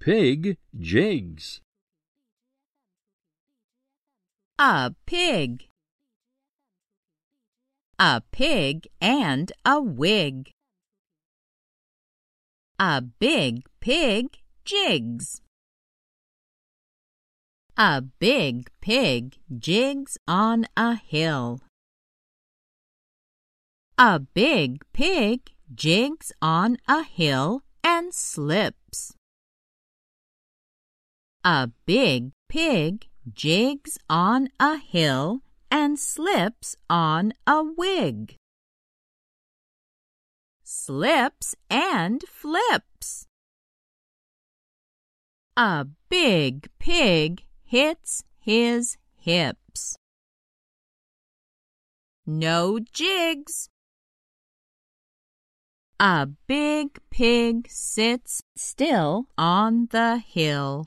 pig jigs. A pig. A pig and a wig. A big pig jigs. A big pig jigs on a hill. A big pig jigs on a hill and slips. A big pig jigs on a hill and slips on a wig. Slips and flips. A big pig hits his hips. No jigs. A big pig sits still on the hill.